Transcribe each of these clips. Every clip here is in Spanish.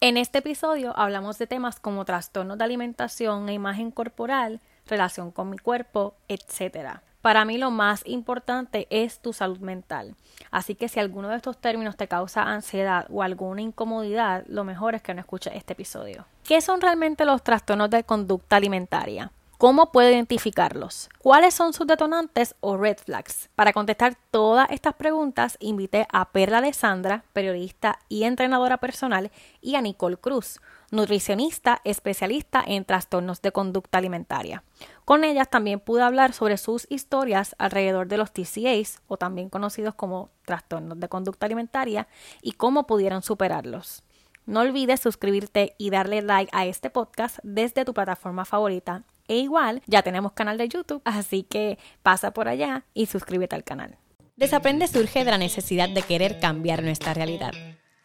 En este episodio hablamos de temas como trastornos de alimentación e imagen corporal, relación con mi cuerpo, etc. Para mí lo más importante es tu salud mental. Así que si alguno de estos términos te causa ansiedad o alguna incomodidad, lo mejor es que no escuches este episodio. ¿Qué son realmente los trastornos de conducta alimentaria? ¿Cómo puedo identificarlos? ¿Cuáles son sus detonantes o red flags? Para contestar todas estas preguntas, invité a Perla Alessandra, periodista y entrenadora personal, y a Nicole Cruz, nutricionista especialista en trastornos de conducta alimentaria. Con ellas también pude hablar sobre sus historias alrededor de los TCAs, o también conocidos como trastornos de conducta alimentaria, y cómo pudieron superarlos. No olvides suscribirte y darle like a este podcast desde tu plataforma favorita e igual, ya tenemos canal de YouTube, así que pasa por allá y suscríbete al canal. Desaprende surge de la necesidad de querer cambiar nuestra realidad.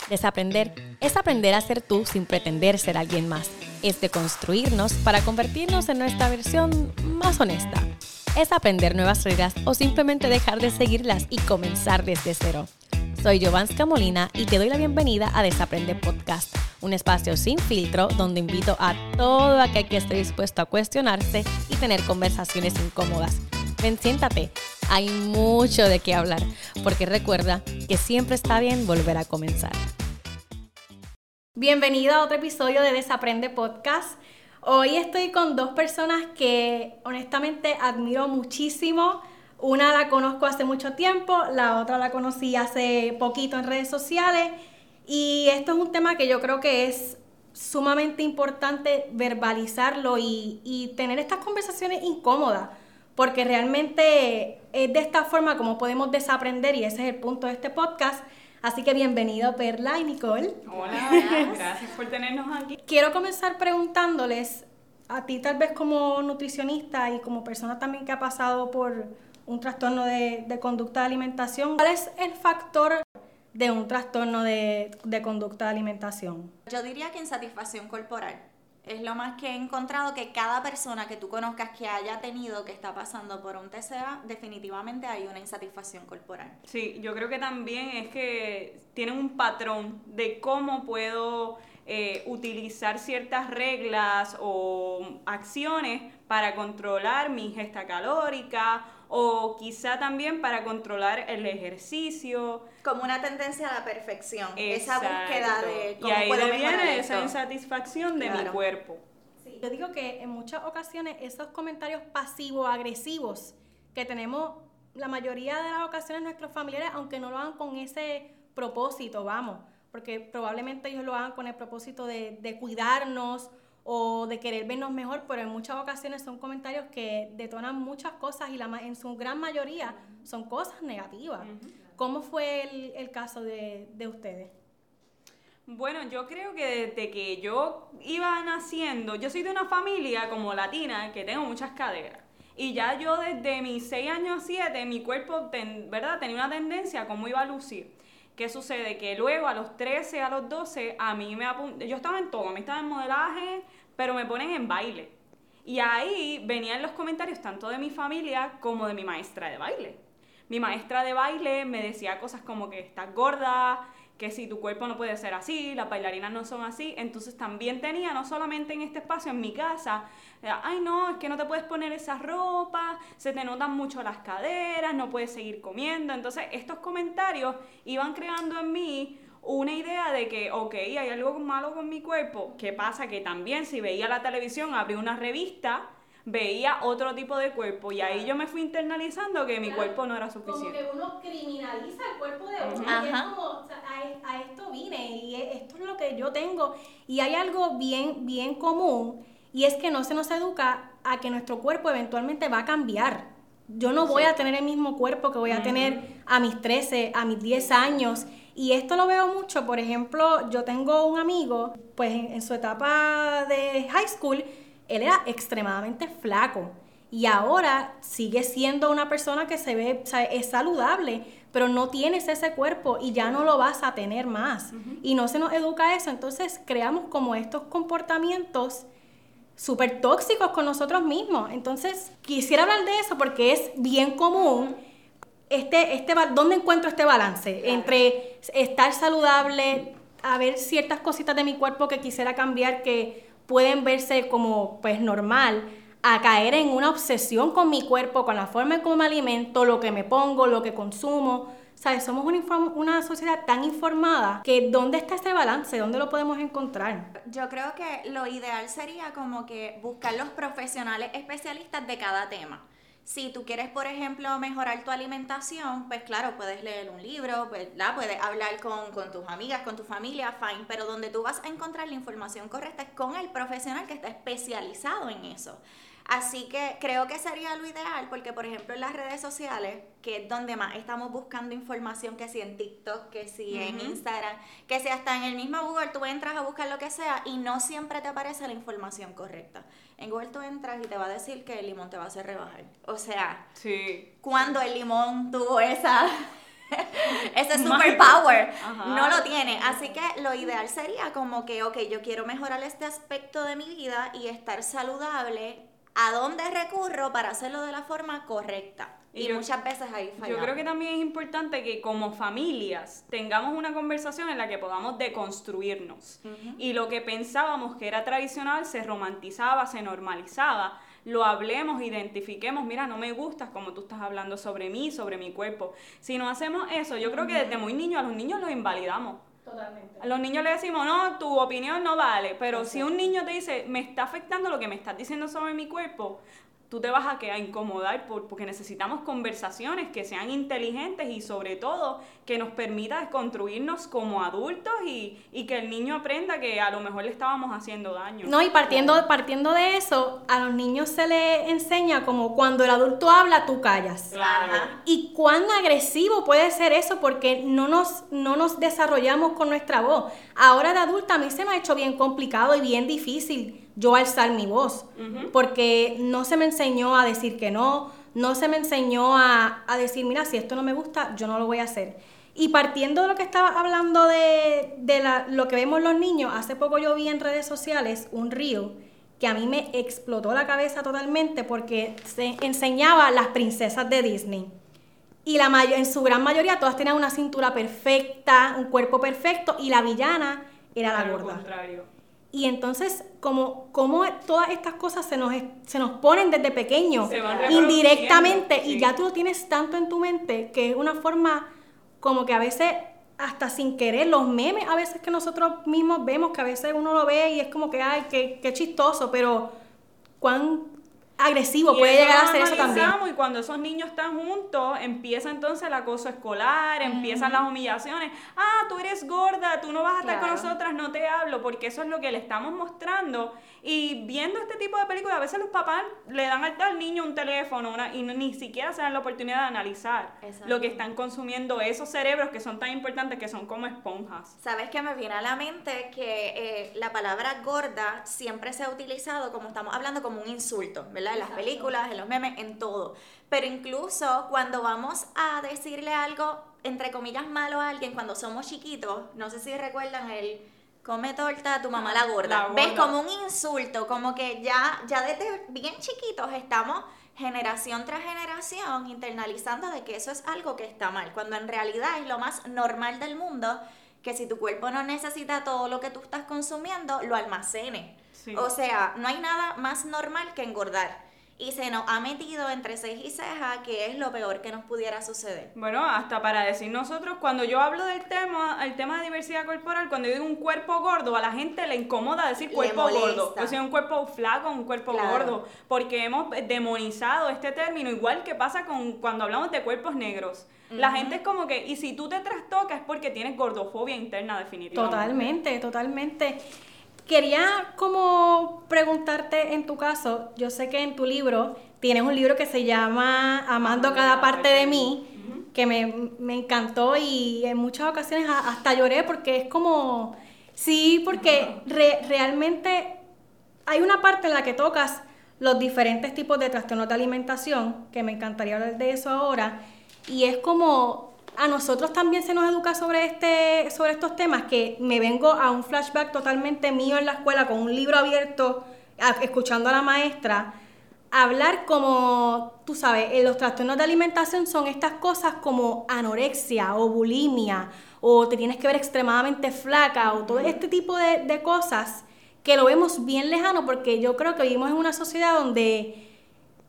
Desaprender es aprender a ser tú sin pretender ser alguien más. Es de construirnos para convertirnos en nuestra versión más honesta. Es aprender nuevas reglas o simplemente dejar de seguirlas y comenzar desde cero. Soy Giovanska Molina y te doy la bienvenida a Desaprende Podcast, un espacio sin filtro donde invito a todo aquel que esté dispuesto a cuestionarse y tener conversaciones incómodas. Ven, siéntate, hay mucho de qué hablar, porque recuerda que siempre está bien volver a comenzar. Bienvenido a otro episodio de Desaprende Podcast. Hoy estoy con dos personas que honestamente admiro muchísimo una la conozco hace mucho tiempo, la otra la conocí hace poquito en redes sociales y esto es un tema que yo creo que es sumamente importante verbalizarlo y, tener estas conversaciones incómodas, porque realmente es de esta forma como podemos desaprender y ese es el punto de este podcast. Así que bienvenido Perla y Nicole. Hola, gracias por tenernos aquí. Quiero comenzar preguntándoles a ti tal vez como nutricionista y como persona también que ha pasado por un trastorno de, conducta de alimentación. ¿Cuál es el factor de un trastorno de, de conducta de alimentación? Yo diría que insatisfacción corporal. Es lo más que he encontrado que cada persona que tú conozcas que haya tenido, que está pasando por un TCA, definitivamente hay una insatisfacción corporal. Sí, yo creo que también es que tienen un patrón de cómo puedo eh, utilizar ciertas reglas o acciones para controlar mi ingesta calórica o quizá también para controlar el ejercicio. Como una tendencia a la perfección, esa búsqueda de cómo Y ahí viene esa insatisfacción de mi cuerpo. Yo digo que en muchas ocasiones esos comentarios pasivos-agresivos que tenemos la mayoría de las ocasiones nuestros familiares, aunque no lo hagan con ese propósito, vamos, porque probablemente ellos lo hagan con el propósito de, de cuidarnos o de querer vernos mejor, pero en muchas ocasiones son comentarios que detonan muchas cosas y la, en su gran mayoría son cosas negativas. ¿Cómo fue el, el caso de, de, ustedes? Bueno, yo creo que desde que yo iba naciendo, yo soy de una familia como latina que tengo muchas caderas. Y ya yo desde mis 6 años 7, mi cuerpo, ¿verdad? Tenía una tendencia a cómo iba a lucir. ¿Qué sucede? Que luego a los 13, a los 12, a mí me apunté, yo estaba en todo, a mí estaba en modelaje, pero me ponen en baile. Y ahí venían los comentarios tanto de mi familia como de mi maestra de baile. Mi maestra de baile me decía cosas como que estás gorda, que si tu cuerpo no puede ser así, las bailarinas no son así. Entonces también tenía, no solamente en este espacio, en mi casa, ay no, es que no te puedes poner esa ropa, se te notan mucho las caderas, no puedes seguir comiendo. Entonces estos comentarios iban creando en mí una idea de que, ok, hay algo malo con mi cuerpo. ¿Qué pasa? Que también si veía la televisión, abrí una revista veía otro tipo de cuerpo y ahí yo me fui internalizando que mi cuerpo no era suficiente. Como que uno criminaliza el cuerpo de uno y es como, o sea, a, esto vine y esto es lo que yo tengo. Y hay algo bien, bien común y es que no se nos educa a que nuestro cuerpo eventualmente va a cambiar. Yo no voy a tener el mismo cuerpo que voy a tener a mis 13, a mis 10 años. Y esto lo veo mucho, por ejemplo, yo tengo un amigo, pues en su etapa de high school, él era extremadamente flaco y ahora sigue siendo una persona que se ve, es saludable, pero no tienes ese cuerpo y ya no lo vas a tener más. Y no se nos educa eso, entonces creamos como estos comportamientos súper tóxicos con nosotros mismos. Entonces, quisiera hablar de eso porque es bien común. Este, este, ¿Dónde encuentro este balance entre estar saludable, a ver ciertas cositas de mi cuerpo que quisiera cambiar que pueden verse como pues normal, a caer en una obsesión con mi cuerpo, con la forma en cómo me alimento, lo que me pongo, lo que consumo. ¿Sabes? Somos una, una sociedad tan informada que ¿dónde está ese balance? ¿Dónde lo podemos encontrar? Yo creo que lo ideal sería como que buscar los profesionales especialistas de cada tema. Si tú quieres, por ejemplo, mejorar tu alimentación, pues claro, puedes leer un libro, ¿verdad? puedes hablar con, con, tus amigas, con tu familia, fine, pero donde tú vas a encontrar la información correcta es con el profesional que está especializado en eso. Así que creo que sería lo ideal porque, por ejemplo, en las redes sociales, que es donde más estamos buscando información, que si en TikTok, que si en Instagram, que si hasta en el mismo Google tú entras a buscar lo que sea y no siempre te aparece la información correcta. En Google tú entras y te va a decir que el limón te va a hacer rebajar. O sea, sí. cuando el limón tuvo esa ese superpower no lo tiene. Así que lo ideal sería como que, ok, yo quiero mejorar este aspecto de mi vida y estar saludable a dónde recurro para hacerlo de la forma correcta. Y, muchas veces ahí fallamos. Yo creo que también es importante que como familias tengamos una conversación en la que podamos deconstruirnos. Y lo que pensábamos que era tradicional se romantizaba, se normalizaba. Lo hablemos, identifiquemos, mira, no me gustas como tú estás hablando sobre mí, sobre mi cuerpo. Si no hacemos eso, yo creo que desde muy niños a los niños los invalidamos. Totalmente. A los niños le decimos, no, tu opinión no vale, pero si un niño te dice, me está afectando lo que me estás diciendo sobre mi cuerpo, tú te vas a, que, a incomodar porque necesitamos conversaciones que sean inteligentes y sobre todo que nos permita construirnos como adultos y, que el niño aprenda que a lo mejor le estábamos haciendo daño. No, y partiendo, partiendo de eso, a los niños se les enseña como cuando el adulto habla, tú callas. Claro. Y cuán agresivo puede ser eso porque no nos, no nos desarrollamos con nuestra voz. Ahora de adulta a mí se me ha hecho bien complicado y bien difícil yo alzar mi voz, porque no se me enseñó a decir que no, no se me enseñó a, decir, mira, si esto no me gusta, yo no lo voy a hacer. Y partiendo de lo que estaba hablando de, la, lo que vemos los niños, hace poco yo vi en redes sociales un río que a mí me explotó la cabeza totalmente porque se enseñaba las princesas de Disney. Y la en su gran mayoría todas tenían una cintura perfecta, un cuerpo perfecto y la villana era la gorda. Contrario. Y entonces, como, como todas estas cosas se nos, se nos ponen desde pequeño, indirectamente, y ya tú lo tienes tanto en tu mente, que es una forma como que a veces, hasta sin querer, los memes a veces que nosotros mismos vemos, que a veces uno lo ve y es como que, ay, qué, qué chistoso, pero cuán agresivo puede llegar a ser eso también. Y cuando esos niños están juntos, empieza entonces el acoso escolar, empiezan las humillaciones. Ah, tú eres gorda, tú no vas a estar con nosotras, no te hablo, porque eso es lo que le estamos mostrando. Y viendo este tipo de películas, a veces los papás le dan al, niño un teléfono y ni siquiera se dan la oportunidad de analizar lo que están consumiendo esos cerebros que son tan importantes, que son como esponjas. ¿Sabes qué me viene a la mente? Que eh, la palabra gorda siempre se ha utilizado, como estamos hablando, como un insulto, ¿verdad? En las películas, en los memes, en todo. Pero incluso cuando vamos a decirle algo, entre comillas, malo a alguien, cuando somos chiquitos, no sé si recuerdan el come torta tu mamá la gorda. ¿Ves? Como un insulto, como que ya, ya desde bien chiquitos estamos generación tras generación internalizando de que eso es algo que está mal, cuando en realidad es lo más normal del mundo que si tu cuerpo no necesita todo lo que tú estás consumiendo, lo almacene. O sea, no hay nada más normal que engordar y se nos ha metido entre ceja y ceja que es lo peor que nos pudiera suceder. Bueno, hasta para decir nosotros, cuando yo hablo del tema, el tema de diversidad corporal, cuando yo digo un cuerpo gordo, a la gente le incomoda decir cuerpo gordo. O sea, un cuerpo flaco, un cuerpo gordo, porque hemos demonizado este término, igual que pasa con cuando hablamos de cuerpos negros. La gente es como que, y si tú te trastocas es porque tienes gordofobia interna definitivamente. Totalmente, totalmente. Quería como preguntarte en tu caso, yo sé que en tu libro tienes un libro que se llama Amando cada parte de mí, que me, encantó y en muchas ocasiones hasta lloré porque es como, sí, porque realmente hay una parte en la que tocas los diferentes tipos de trastornos de alimentación, que me encantaría hablar de eso ahora, y es como a nosotros también se nos educa sobre, este, sobre estos temas, que me vengo a un flashback totalmente mío en la escuela con un libro abierto, escuchando a la maestra, hablar como, tú sabes, los trastornos de alimentación son estas cosas como anorexia o bulimia o te tienes que ver extremadamente flaca, o todo este tipo de, de cosas que lo vemos bien lejano porque yo creo que vivimos en una sociedad donde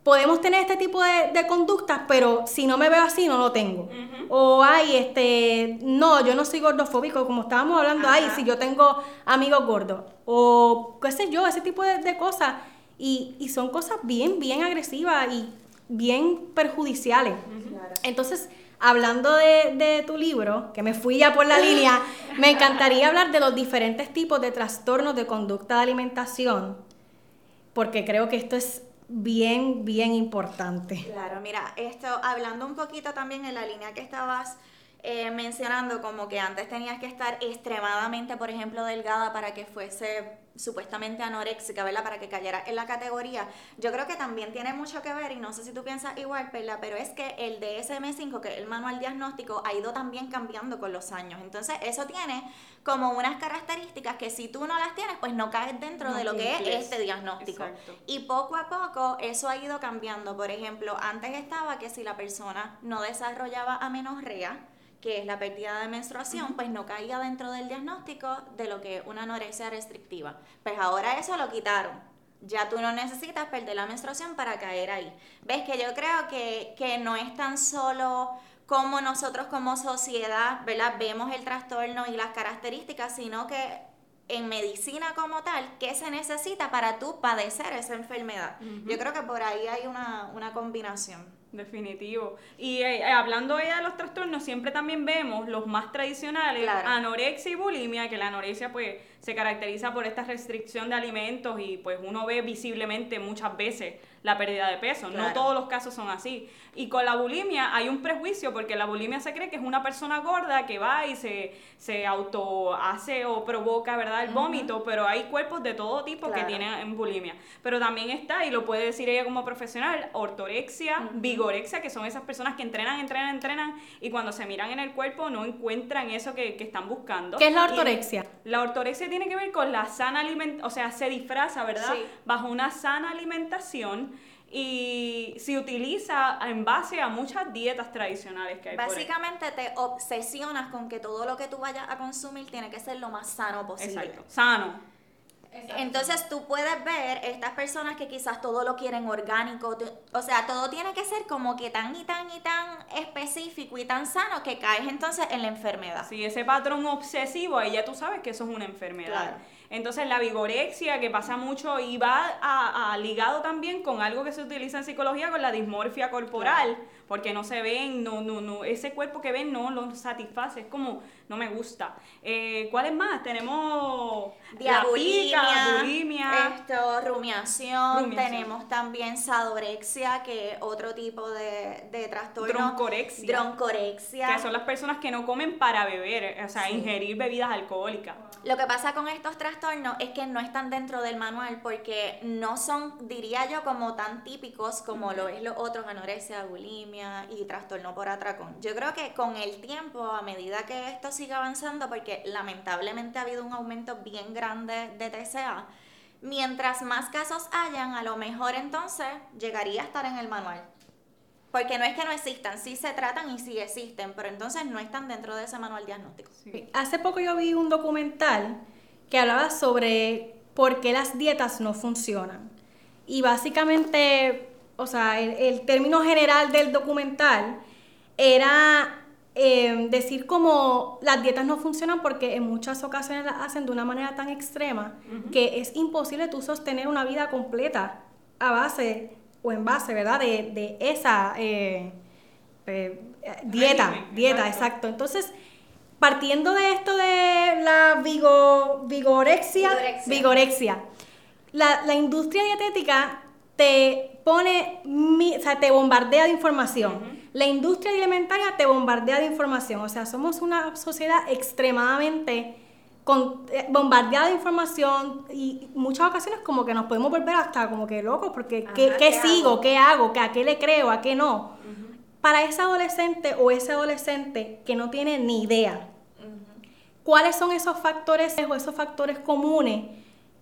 podemos tener este tipo de, de conductas, pero si no me veo así, no lo tengo. O, ay, este, no, yo no soy gordofóbico, como estábamos hablando, ay, si yo tengo amigos gordos. O, qué sé yo, ese tipo de, de cosas. Y, y, son cosas bien, bien agresivas y bien perjudiciales. Entonces, hablando de, de, tu libro, que me fui ya por la línea, me encantaría hablar de los diferentes tipos de trastornos de conducta de alimentación, porque creo que esto es bien, bien importante. Claro, mira, esto, hablando un poquito también en la línea que estabas eh, mencionando, como que antes tenías que estar extremadamente, por ejemplo, delgada para que fuese supuestamente anoréxica, ¿verdad? Para que cayera en la categoría. Yo creo que también tiene mucho que ver, y no sé si tú piensas igual, ¿verdad? Pero es que el DSM-5, que es el manual diagnóstico, ha ido también cambiando con los años. Entonces, eso tiene como unas características que si tú no las tienes, pues no caes dentro de lo que es este diagnóstico. Y poco a poco eso ha ido cambiando. Por ejemplo, antes estaba que si la persona no desarrollaba amenorrea, que es la pérdida de menstruación, pues no caía dentro del diagnóstico de lo que es una anorexia restrictiva. Pues ahora eso lo quitaron. Ya tú no necesitas perder la menstruación para caer ahí. Ves que yo creo que, que no es tan solo como nosotros como sociedad, ¿verdad? Vemos el trastorno y las características, sino que en medicina como tal, ¿qué se necesita para tú padecer esa enfermedad? Yo creo que por ahí hay una, una combinación. Definitivo. Y eh, hablando ya de los trastornos, siempre también vemos los más tradicionales, anorexia y bulimia, que la anorexia pues se caracteriza por esta restricción de alimentos y pues uno ve visiblemente muchas veces la pérdida de peso. No todos los casos son así. Y con la bulimia hay un prejuicio porque la bulimia se cree que es una persona gorda que va y se, se auto hace o provoca, ¿verdad? El vómito, pero hay cuerpos de todo tipo que tienen bulimia. Pero también está, y lo puede decir ella como profesional, ortorexia, vigorexia, que son esas personas que entrenan, entrenan, entrenan y cuando se miran en el cuerpo no encuentran eso que, están buscando. ¿Qué es la ortorexia? la ortorexia tiene que ver con la sana alimentación, o sea, se disfraza, ¿verdad? Bajo una sana alimentación y se utiliza en base a muchas dietas tradicionales que hay. Básicamente te obsesionas con que todo lo que tú vayas a consumir tiene que ser lo más sano posible. Exacto, sano. Entonces tú puedes ver estas personas que quizás todo lo quieren orgánico, o sea, todo tiene que ser como que tan y tan y tan específico y tan sano que caes entonces en la enfermedad. Sí, ese patrón obsesivo, ahí ya tú sabes que eso es una enfermedad. Entonces la vigorexia que pasa mucho y va a, ligado también con algo que se utiliza en psicología con la dismorfia corporal, porque no se ven, no, no, no, ese cuerpo que ven no lo satisface, es como, no me gusta. Eh, ¿Cuáles más? Tenemos diabulimia, bulimia, esto, rumiación, tenemos también sadorexia, que es otro tipo de, de trastorno. Droncorexia. Droncorexia. Que son las personas que no comen para beber, o sea, ingerir bebidas alcohólicas. Lo que pasa con estos trastornos es que no están dentro del manual porque no son, diría yo, como tan típicos como lo es los otros, anorexia, bulimia y trastorno por atracón. Yo creo que con el tiempo, a medida que esto sigue avanzando, porque lamentablemente ha habido un aumento bien grande de TCA, mientras más casos hayan, a lo mejor entonces llegaría a estar en el manual. Porque no es que no existan, sí se tratan y sí existen, pero entonces no están dentro de ese manual diagnóstico. Hace poco yo vi un documental que hablaba sobre por qué las dietas no funcionan. Y básicamente, o sea, el, término general del documental era em, decir como las dietas no funcionan porque en muchas ocasiones las hacen de una manera tan extrema que es imposible tú sostener una vida completa a base o en base, ¿verdad? De, de esa eh, eh, dieta, dieta, exacto. Entonces, partiendo de esto de la vigo, vigorexia, vigorexia, la, la, industria dietética te pone, o sea, te bombardea de información. La industria alimentaria te bombardea de información. O sea, somos una sociedad extremadamente con, eh, bombardeada de información y muchas ocasiones como que nos podemos volver hasta como que locos porque ¿qué, sigo? ¿Qué hago? ¿A qué le creo? ¿A qué no? Para ese adolescente o ese adolescente que no tiene ni idea, ¿cuáles son esos factores o esos factores comunes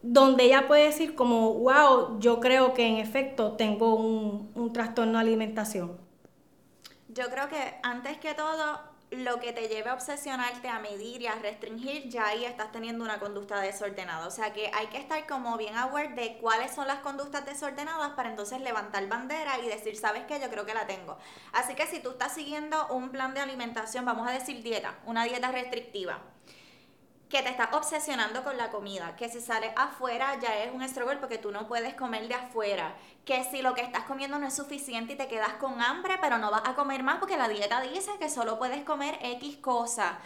donde ella puede decir como, wow, yo creo que en efecto tengo un, un trastorno de alimentación? Yo creo que antes que todo lo que te lleve a obsesionarte, a medir y a restringir, ya ahí estás teniendo una conducta desordenada. O sea que hay que estar como bien aware de cuáles son las conductas desordenadas para entonces levantar bandera y decir, ¿sabes qué? Yo creo que la tengo. Así que si tú estás siguiendo un plan de alimentación, vamos a decir dieta, una dieta restrictiva que te estás obsesionando con la comida, que si sales afuera ya es un struggle porque tú no puedes comer de afuera, que si lo que estás comiendo no es suficiente y te quedas con hambre, pero no vas a comer más porque la dieta dice que solo puedes comer X cosa.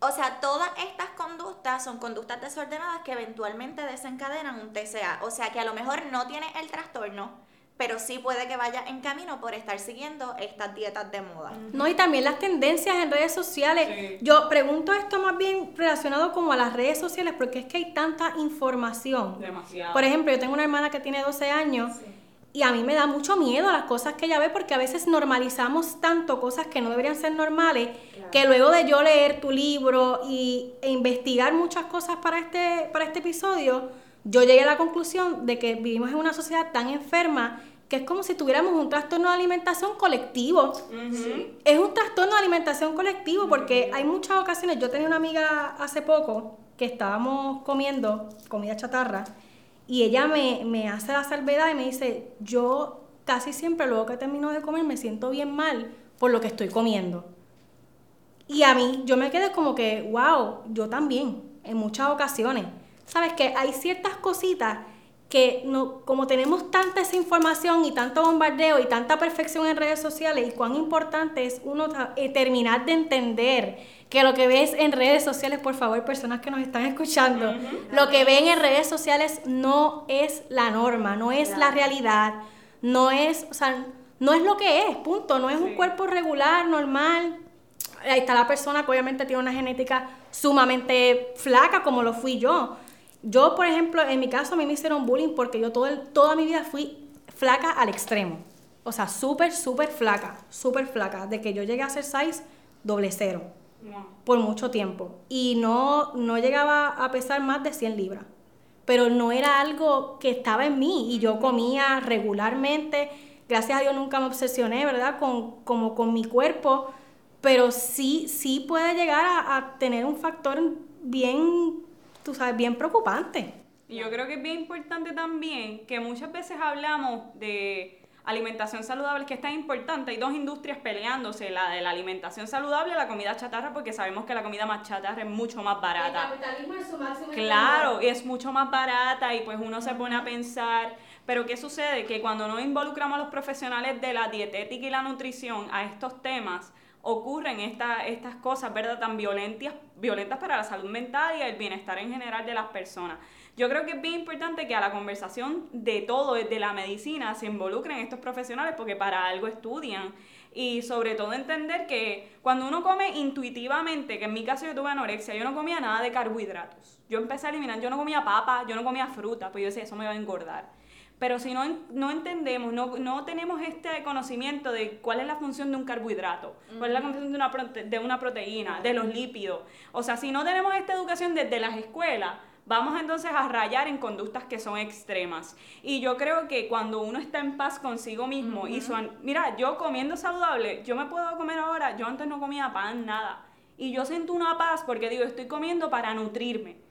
O sea, todas estas conductas son conductas desordenadas que eventualmente desencadenan un TCA. O sea, que a lo mejor no tienes el trastorno, pero sí puede que vaya en camino por estar siguiendo estas dietas de moda. No, y también las tendencias en redes sociales. Yo pregunto esto más bien relacionado como a las redes sociales, porque es que hay tanta información. Demasiado. Por ejemplo, yo tengo una hermana que tiene 12 años y a mí me da mucho miedo las cosas que ella ve, porque a veces normalizamos tanto cosas que no deberían ser normales, que luego de yo leer tu libro y, e investigar muchas cosas para este, para este episodio, yo llegué a la conclusión de que vivimos en una sociedad tan enferma que es como si tuviéramos un trastorno de alimentación colectivo. Es un trastorno de alimentación colectivo porque hay muchas ocasiones, yo tenía una amiga hace poco que estábamos comiendo comida chatarra y ella me, me hace la salvedad y me dice, yo casi siempre luego que termino de comer me siento bien mal por lo que estoy comiendo. Y a mí, yo me quedé como que, wow, yo también, en muchas ocasiones. Sabes que hay ciertas cositas que no, como tenemos tanta esa información y tanto bombardeo y tanta perfección en redes sociales y cuán importante es uno eh, terminar de entender que lo que ves en redes sociales, por favor, personas que nos están escuchando, lo que ven en redes sociales no es la norma, no es la realidad, no es, o sea, no es lo que es, punto, no es un cuerpo regular, normal. Ahí está la persona que obviamente tiene una genética sumamente flaca como lo fui yo yo, por ejemplo, en mi caso a mí me hicieron bullying porque yo todo el, toda mi vida fui flaca al extremo. O sea, súper, súper flaca, súper flaca. De que yo llegué a ser size doble cero por mucho tiempo. Y no, no llegaba a pesar más de 100 libras. Pero no era algo que estaba en mí y yo comía regularmente. Gracias a Dios nunca me obsesioné, ¿verdad? Con, como con mi cuerpo. Pero sí, sí puede llegar a, a tener un factor bien tú sabes, bien preocupante. Y yo creo que es bien importante también que muchas veces hablamos de alimentación saludable, que es tan importante. Hay dos industrias peleándose, la de la alimentación saludable y la comida chatarra, porque sabemos que la comida más chatarra es mucho más barata. El capitalismo es su máximo Claro, es mucho más barata y pues uno se pone a pensar, pero ¿qué sucede? Que cuando no involucramos a los profesionales de la dietética y la nutrición a estos temas, ocurren estas cosas, ¿verdad? Tan violentas, violentas para la salud mental y el bienestar en general de las personas. Yo creo que es bien importante que a la conversación de todo, desde la medicina, se involucren estos profesionales porque para algo estudian. Y sobre todo entender que cuando uno come intuitivamente, que en mi caso yo tuve anorexia, yo no comía nada de carbohidratos. Yo empecé a eliminar, yo no comía papa, yo no comía fruta, pues yo decía, eso me va a engordar. Pero si no, no entendemos, no, no, tenemos este conocimiento de cuál es la función de un carbohidrato, cuál es la función de una, de una proteína, de los lípidos. O sea, si no tenemos esta educación desde las escuelas, vamos entonces a rayar en conductas que son extremas. Y yo creo que cuando uno está en paz consigo mismo y su, mira, yo comiendo saludable, yo me puedo comer ahora, yo antes no comía pan, nada. Y yo siento una paz porque digo, estoy comiendo para nutrirme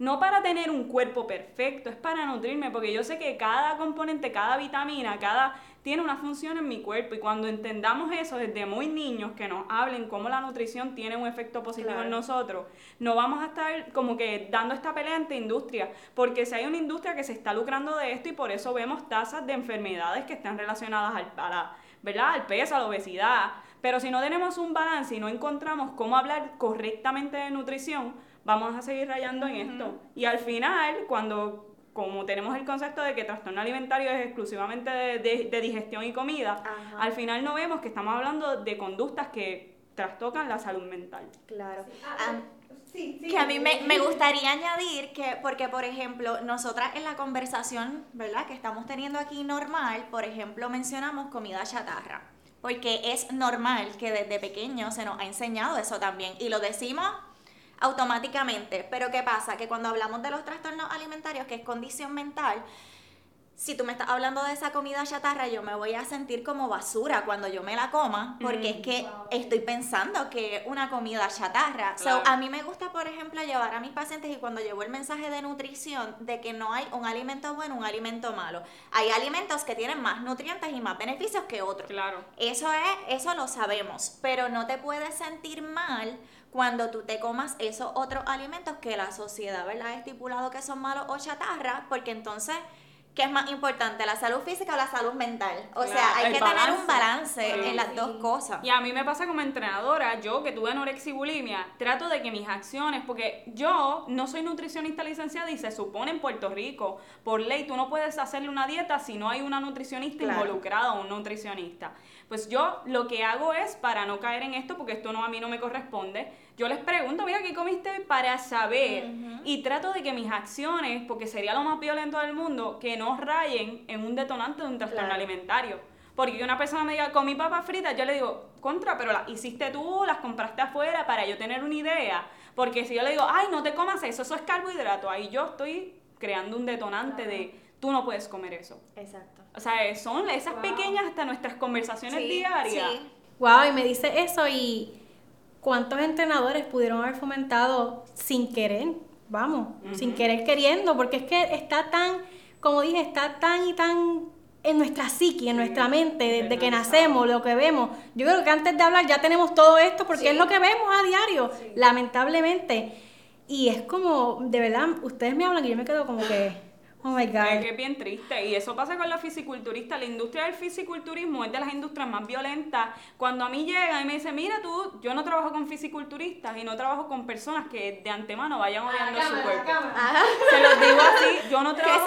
no para tener un cuerpo perfecto, es para nutrirme, porque yo sé que cada componente, cada vitamina, cada tiene una función en mi cuerpo. Y cuando entendamos eso desde muy niños, que nos hablen cómo la nutrición tiene un efecto positivo en nosotros, no vamos a estar como que dando esta pelea ante industria, porque si hay una industria que se está lucrando de esto y por eso vemos tasas de enfermedades que están relacionadas al, ¿verdad? al peso, a la obesidad, pero si no tenemos un balance y no encontramos cómo hablar correctamente de nutrición, vamos a seguir rayando en esto. Y al final, cuando como tenemos el concepto de que trastorno alimentario es exclusivamente de, digestión y comida, al final no vemos que estamos hablando de conductas que trastocan la salud mental. Claro. Ah, que a mí me, me, gustaría añadir que, porque por ejemplo, nosotras en la conversación, ¿verdad? Que estamos teniendo aquí normal, por ejemplo, mencionamos comida chatarra, porque es normal que desde pequeño se nos ha enseñado eso también, y lo decimos automáticamente. Pero ¿qué pasa? Que cuando hablamos de los trastornos alimentarios, que es condición mental, si tú me estás hablando de esa comida chatarra, yo me voy a sentir como basura cuando yo me la coma, porque es que estoy pensando que es una comida chatarra. So, a mí me gusta, por ejemplo, llevar a mis pacientes y cuando llevo el mensaje de nutrición de que no hay un alimento bueno, un alimento malo. Hay alimentos que tienen más nutrientes y más beneficios que otros. Claro. Eso es, eso lo sabemos, pero no te puedes sentir mal cuando tú te comas esos otros alimentos que la sociedad, ¿verdad?, ha estipulado que son malos o chatarra, porque entonces ¿Qué es más importante, la salud física o la salud mental? O sea, hay que tener un balance en las dos cosas. Y a mí me pasa como entrenadora, yo que tuve anorexia y bulimia, trato de que mis acciones, porque yo no soy nutricionista licenciada y se supone en Puerto Rico, por ley, tú no puedes hacerle una dieta si no hay una nutricionista involucrada o un nutricionista. Pues yo lo que hago es, para no caer en esto, porque esto no a mí no me corresponde, yo les pregunto, mira, ¿qué comiste? Para saber. Y trato de que mis acciones, porque sería lo más violento del mundo, que no rayen en un detonante de un trastorno alimentario. Porque que una persona me diga, comí papas fritas, yo le digo, contra, pero las hiciste tú, las compraste afuera para yo tener una idea. Porque si yo le digo, ay, no te comas eso, eso es carbohidrato, ahí yo estoy creando un detonante de, tú no puedes comer eso. Exacto. O sea, son esas pequeñas hasta nuestras conversaciones diarias. Sí. Wow, y me dice eso y ¿cuántos entrenadores pudieron haber fomentado sin querer? Vamos, sin querer queriendo, porque es que está tan, como dije, está tan y tan en nuestra psique, en nuestra mente, desde que nacemos, lo que vemos. Yo creo que antes de hablar ya tenemos todo esto, porque es lo que vemos a diario, lamentablemente. Y es como, de verdad, ustedes me hablan y yo me quedo como que Oh my God. Es que es bien triste. Y eso pasa con la fisiculturista. La industria del fisiculturismo es de las industrias más violentas. Cuando a mí llega y me dice, mira tú, yo no trabajo con fisiculturistas y no trabajo con personas que de antemano vayan odiando su cuerpo. Se los digo así, yo no trabajo.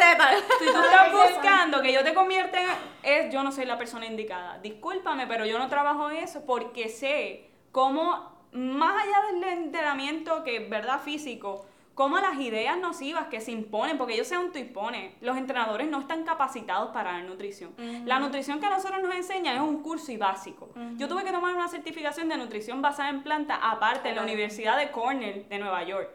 Si tú estás buscando que yo te convierta en. Es, yo no soy la persona indicada. Discúlpame, pero yo no trabajo en eso porque sé cómo, más allá del entrenamiento que es verdad físico, como las ideas nocivas que se imponen, porque ellos se autoimponen, los entrenadores no están capacitados para la nutrición. La nutrición que a nosotros nos enseñan es un curso y básico. Yo tuve que tomar una certificación de nutrición basada en planta aparte en la Universidad de Cornell de Nueva York.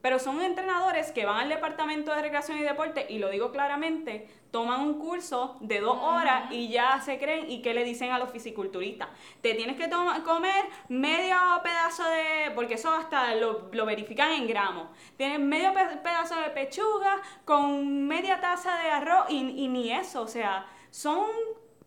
Pero son entrenadores que van al departamento de recreación y deporte, y lo digo claramente, toman un curso de dos horas y ya se creen y qué le dicen a los fisiculturistas. Te tienes que comer medio pedazo de, porque eso hasta lo, verifican en gramos, tienes medio pedazo de pechuga con media taza de arroz y, y ni eso, o sea, son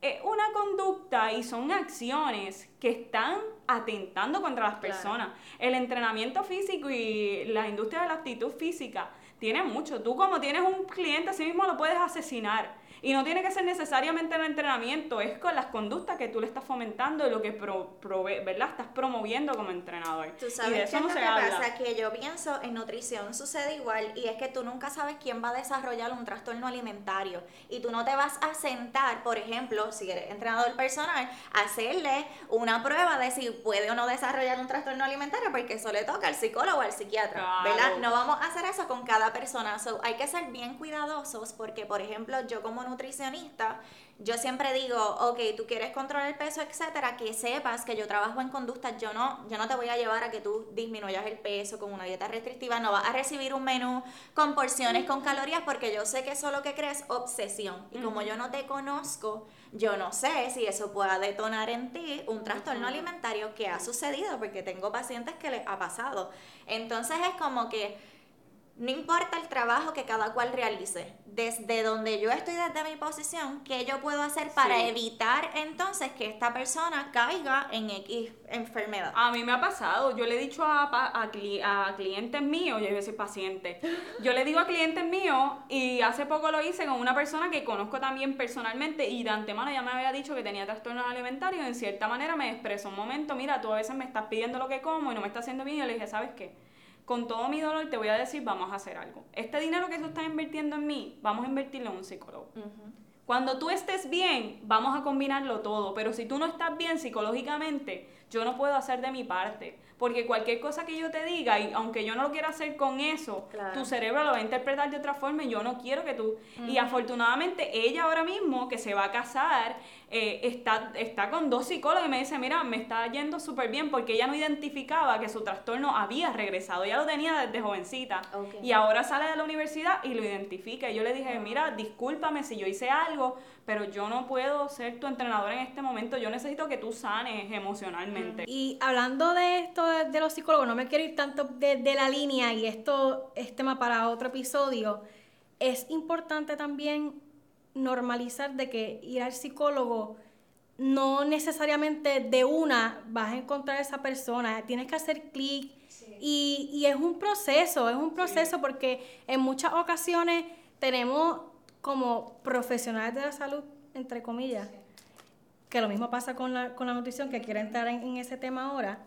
es una conducta y son acciones que están atentando contra las personas. El entrenamiento físico y la industria de la actitud física tiene mucho. Tú como tienes un cliente, así mismo lo puedes asesinar. Y no tiene que ser necesariamente el entrenamiento, es con las conductas que tú le estás fomentando y lo que pro, ¿verdad? estás promoviendo como entrenador. Tú sabes qué es lo que pasa, que yo pienso en nutrición sucede igual y es que tú nunca sabes quién va a desarrollar un trastorno alimentario y tú no te vas a sentar, por ejemplo, si eres entrenador personal, a hacerle una prueba de si puede o no desarrollar un trastorno alimentario porque eso le toca al psicólogo o al psiquiatra, ¿verdad? No vamos a hacer eso con cada persona, hay que ser bien cuidadosos porque, por ejemplo, yo como nutricionista, yo siempre digo, ok, tú quieres controlar el peso, etcétera, que sepas que yo trabajo en conductas, yo no, yo no te voy a llevar a que tú disminuyas el peso con una dieta restrictiva, no vas a recibir un menú con porciones, con calorías, porque yo sé que eso lo que crea es obsesión. Y como yo no te conozco, yo no sé si eso pueda detonar en ti un trastorno alimentario que ha sucedido, porque tengo pacientes que les ha pasado. Entonces es como que no importa el trabajo que cada cual realice, desde donde yo estoy desde mi posición, ¿qué yo puedo hacer para evitar entonces que esta persona caiga en X enfermedad? A mí me ha pasado, yo le he dicho a, a, a clientes míos, yo iba a decir pacientes, yo le digo a clientes míos y hace poco lo hice con una persona que conozco también personalmente y de antemano ya me había dicho que tenía trastornos alimentarios, en cierta manera me expresó un momento, mira, tú a veces me estás pidiendo lo que como y no me está haciendo bien y yo le dije, ¿sabes qué? Con todo mi dolor te voy a decir, vamos a hacer algo. Este dinero que tú estás invirtiendo en mí, vamos a invertirlo en un psicólogo. Cuando tú estés bien, vamos a combinarlo todo, pero si tú no estás bien psicológicamente, yo no puedo hacer de mi parte. Porque cualquier cosa que yo te diga, y aunque yo no lo quiera hacer con eso, tu cerebro lo va a interpretar de otra forma y yo no quiero que tú... Y afortunadamente ella ahora mismo, que se va a casar, eh, está, está con dos psicólogos y me dice, mira, me está yendo súper bien porque ella no identificaba que su trastorno había regresado, ya lo tenía desde jovencita. Y ahora sale de la universidad y lo identifica. Y yo le dije, mira, discúlpame si yo hice algo, pero yo no puedo ser tu entrenador en este momento, yo necesito que tú sanes emocionalmente. Y hablando de esto de, los psicólogos, no me quiero ir tanto de, la línea y esto es tema para otro episodio, es importante también normalizar de que ir al psicólogo no necesariamente de una vas a encontrar a esa persona, tienes que hacer clic y, y, es un proceso, es un proceso porque en muchas ocasiones tenemos como profesionales de la salud, entre comillas, que lo mismo pasa con la, con la nutrición, que quiero entrar en, ese tema ahora,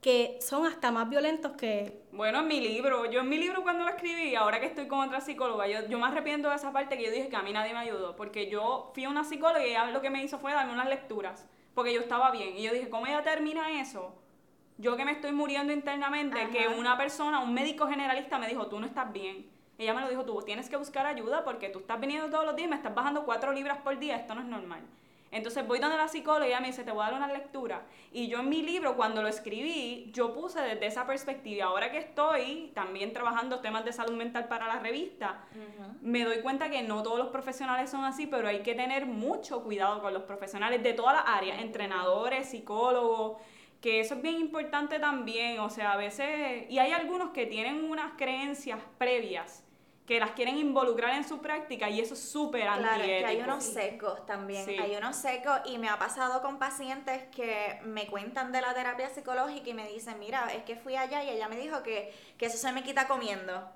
que son hasta más violentos que... Bueno, en mi libro, yo en mi libro cuando lo escribí, ahora que estoy con otra psicóloga, yo, yo me arrepiento de esa parte que yo dije que a mí nadie me ayudó, porque yo fui a una psicóloga y ella lo que me hizo fue darme unas lecturas, porque yo estaba bien, y yo dije, ¿cómo ella termina eso? Yo que me estoy muriendo internamente, que una persona, un médico generalista me dijo, tú no estás bien. Ella me lo dijo, tú tienes que buscar ayuda porque tú estás viniendo todos los días, me estás bajando cuatro libras por día, esto no es normal. Entonces voy donde la psicóloga y ella me dice, te voy a dar una lectura. Y yo en mi libro, cuando lo escribí, yo puse desde esa perspectiva. Ahora que estoy también trabajando temas de salud mental para la revista, me doy cuenta que no todos los profesionales son así, pero hay que tener mucho cuidado con los profesionales de todas las áreas, entrenadores, psicólogos, que eso es bien importante también. O sea, a veces, y hay algunos que tienen unas creencias previas que las quieren involucrar en su práctica y eso es súper claro, que hay unos secos también, hay unos secos y me ha pasado con pacientes que me cuentan de la terapia psicológica y me dicen, mira, es que fui allá y ella me dijo que, que eso se me quita comiendo.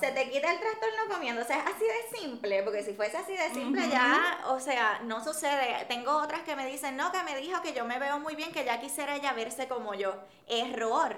Se te quita el trastorno comiendo, o sea, es así de simple, porque si fuese así de simple ya, o sea, no sucede. Tengo otras que me dicen, no, que me dijo que yo me veo muy bien, que ya quisiera ella verse como yo. Error.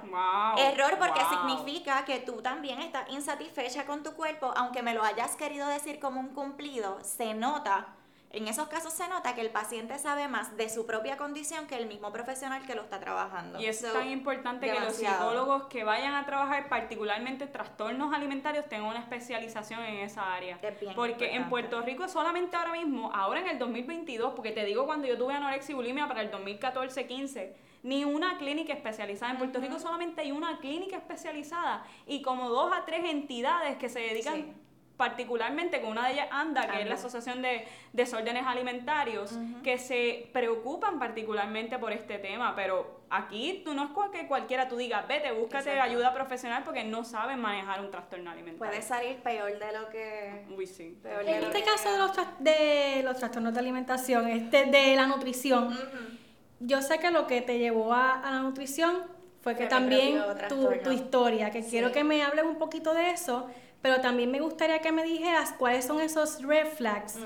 Error porque significa que tú también estás insatisfecha con tu cuerpo, aunque me lo hayas querido decir como un cumplido, se nota en esos casos se nota que el paciente sabe más de su propia condición que el mismo profesional que lo está trabajando. Y es tan importante que los psicólogos que vayan a trabajar particularmente trastornos alimentarios tengan una especialización en esa área. Porque en Puerto Rico solamente ahora mismo, ahora en el 2022, porque te digo cuando yo tuve anorexia y bulimia para el 2014-15, ni una clínica especializada. En Puerto Rico solamente hay una clínica especializada y como dos a tres entidades que se dedican particularmente con una de ellas ANDA, que es la Asociación de Desórdenes Alimentarios, que se preocupan particularmente por este tema, pero aquí tú no es que cualquiera tú digas, vete, búscate ayuda profesional porque no saben manejar un trastorno alimentario. Puede salir peor de lo que... Uy, sí. en este caso de los, de los trastornos de alimentación, este, de la nutrición, yo sé que lo que te llevó a, la nutrición fue que también tu, tu, historia, que quiero que me hables un poquito de eso, pero también me gustaría que me dijeras cuáles son esos red flags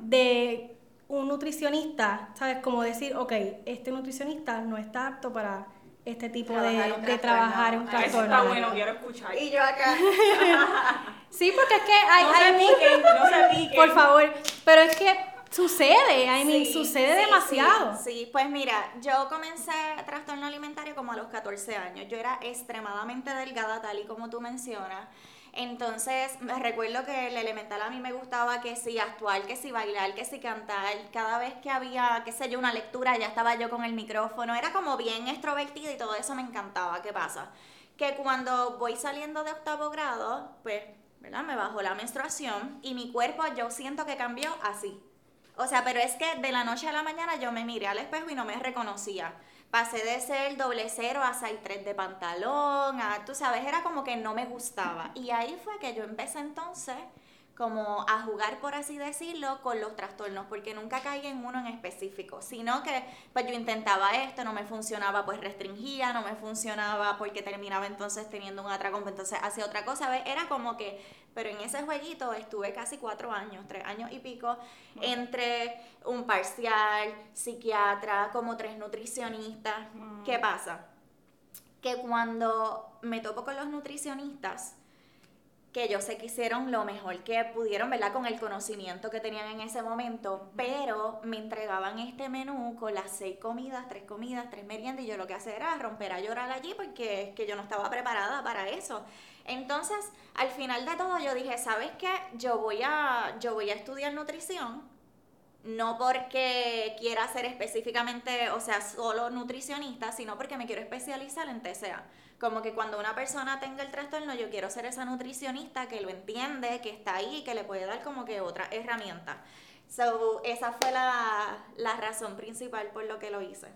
de un nutricionista, ¿sabes? Como decir, ok, este nutricionista no está apto para este tipo de, trabajar en un trastorno. Está bueno, quiero escuchar. Y yo acá. sí, porque es que hay... No hay, se piquen, no se piquen. Por favor, pero es que sucede, I mean, sucede demasiado. Sí, sí, pues mira, yo comencé trastorno alimentario como a los 14 años. Yo era extremadamente delgada, tal y como tú mencionas. Entonces, me recuerdo que el elemental a mí me gustaba que si actuar, que si bailar, que si cantar. Cada vez que había, qué sé yo, una lectura, ya estaba yo con el micrófono. Era como bien extrovertida y todo eso me encantaba. ¿Qué pasa? Que cuando voy saliendo de octavo grado, pues, ¿verdad? Me bajó la menstruación y mi cuerpo yo siento que cambió así. O sea, pero es que de la noche a la mañana yo me miré al espejo y no me reconocía pasé de ser doble cero a 6-3 de pantalón, a, tú sabes, era como que no me gustaba. Y ahí fue que yo empecé entonces como a jugar, por así decirlo, con los trastornos, porque nunca caí en uno en específico, sino que pues yo intentaba esto, no me funcionaba, pues restringía, no me funcionaba porque terminaba entonces teniendo un atracón, entonces hacía otra cosa, ¿ves? Era como que, pero en ese jueguito estuve casi cuatro años, tres años y pico, entre un parcial, psiquiatra, como tres nutricionistas. ¿Qué pasa? Que cuando me topo con los nutricionistas, que yo sé que hicieron lo mejor que pudieron, ¿verdad? Con el conocimiento que tenían en ese momento, pero me entregaban este menú con las seis comidas, tres comidas, tres meriendas, y yo lo que hacía era romper a llorar allí porque que yo no estaba preparada para eso. Entonces, al final de todo, yo dije, ¿sabes qué? Yo voy a, yo voy a estudiar nutrición, no porque quiera ser específicamente, o sea, solo nutricionista, sino porque me quiero especializar en TCA. Como que cuando una persona tenga el trastorno, yo quiero ser esa nutricionista que lo entiende, que está ahí, que le puede dar como que otra herramienta. So, esa fue la, la razón principal por lo que lo hice.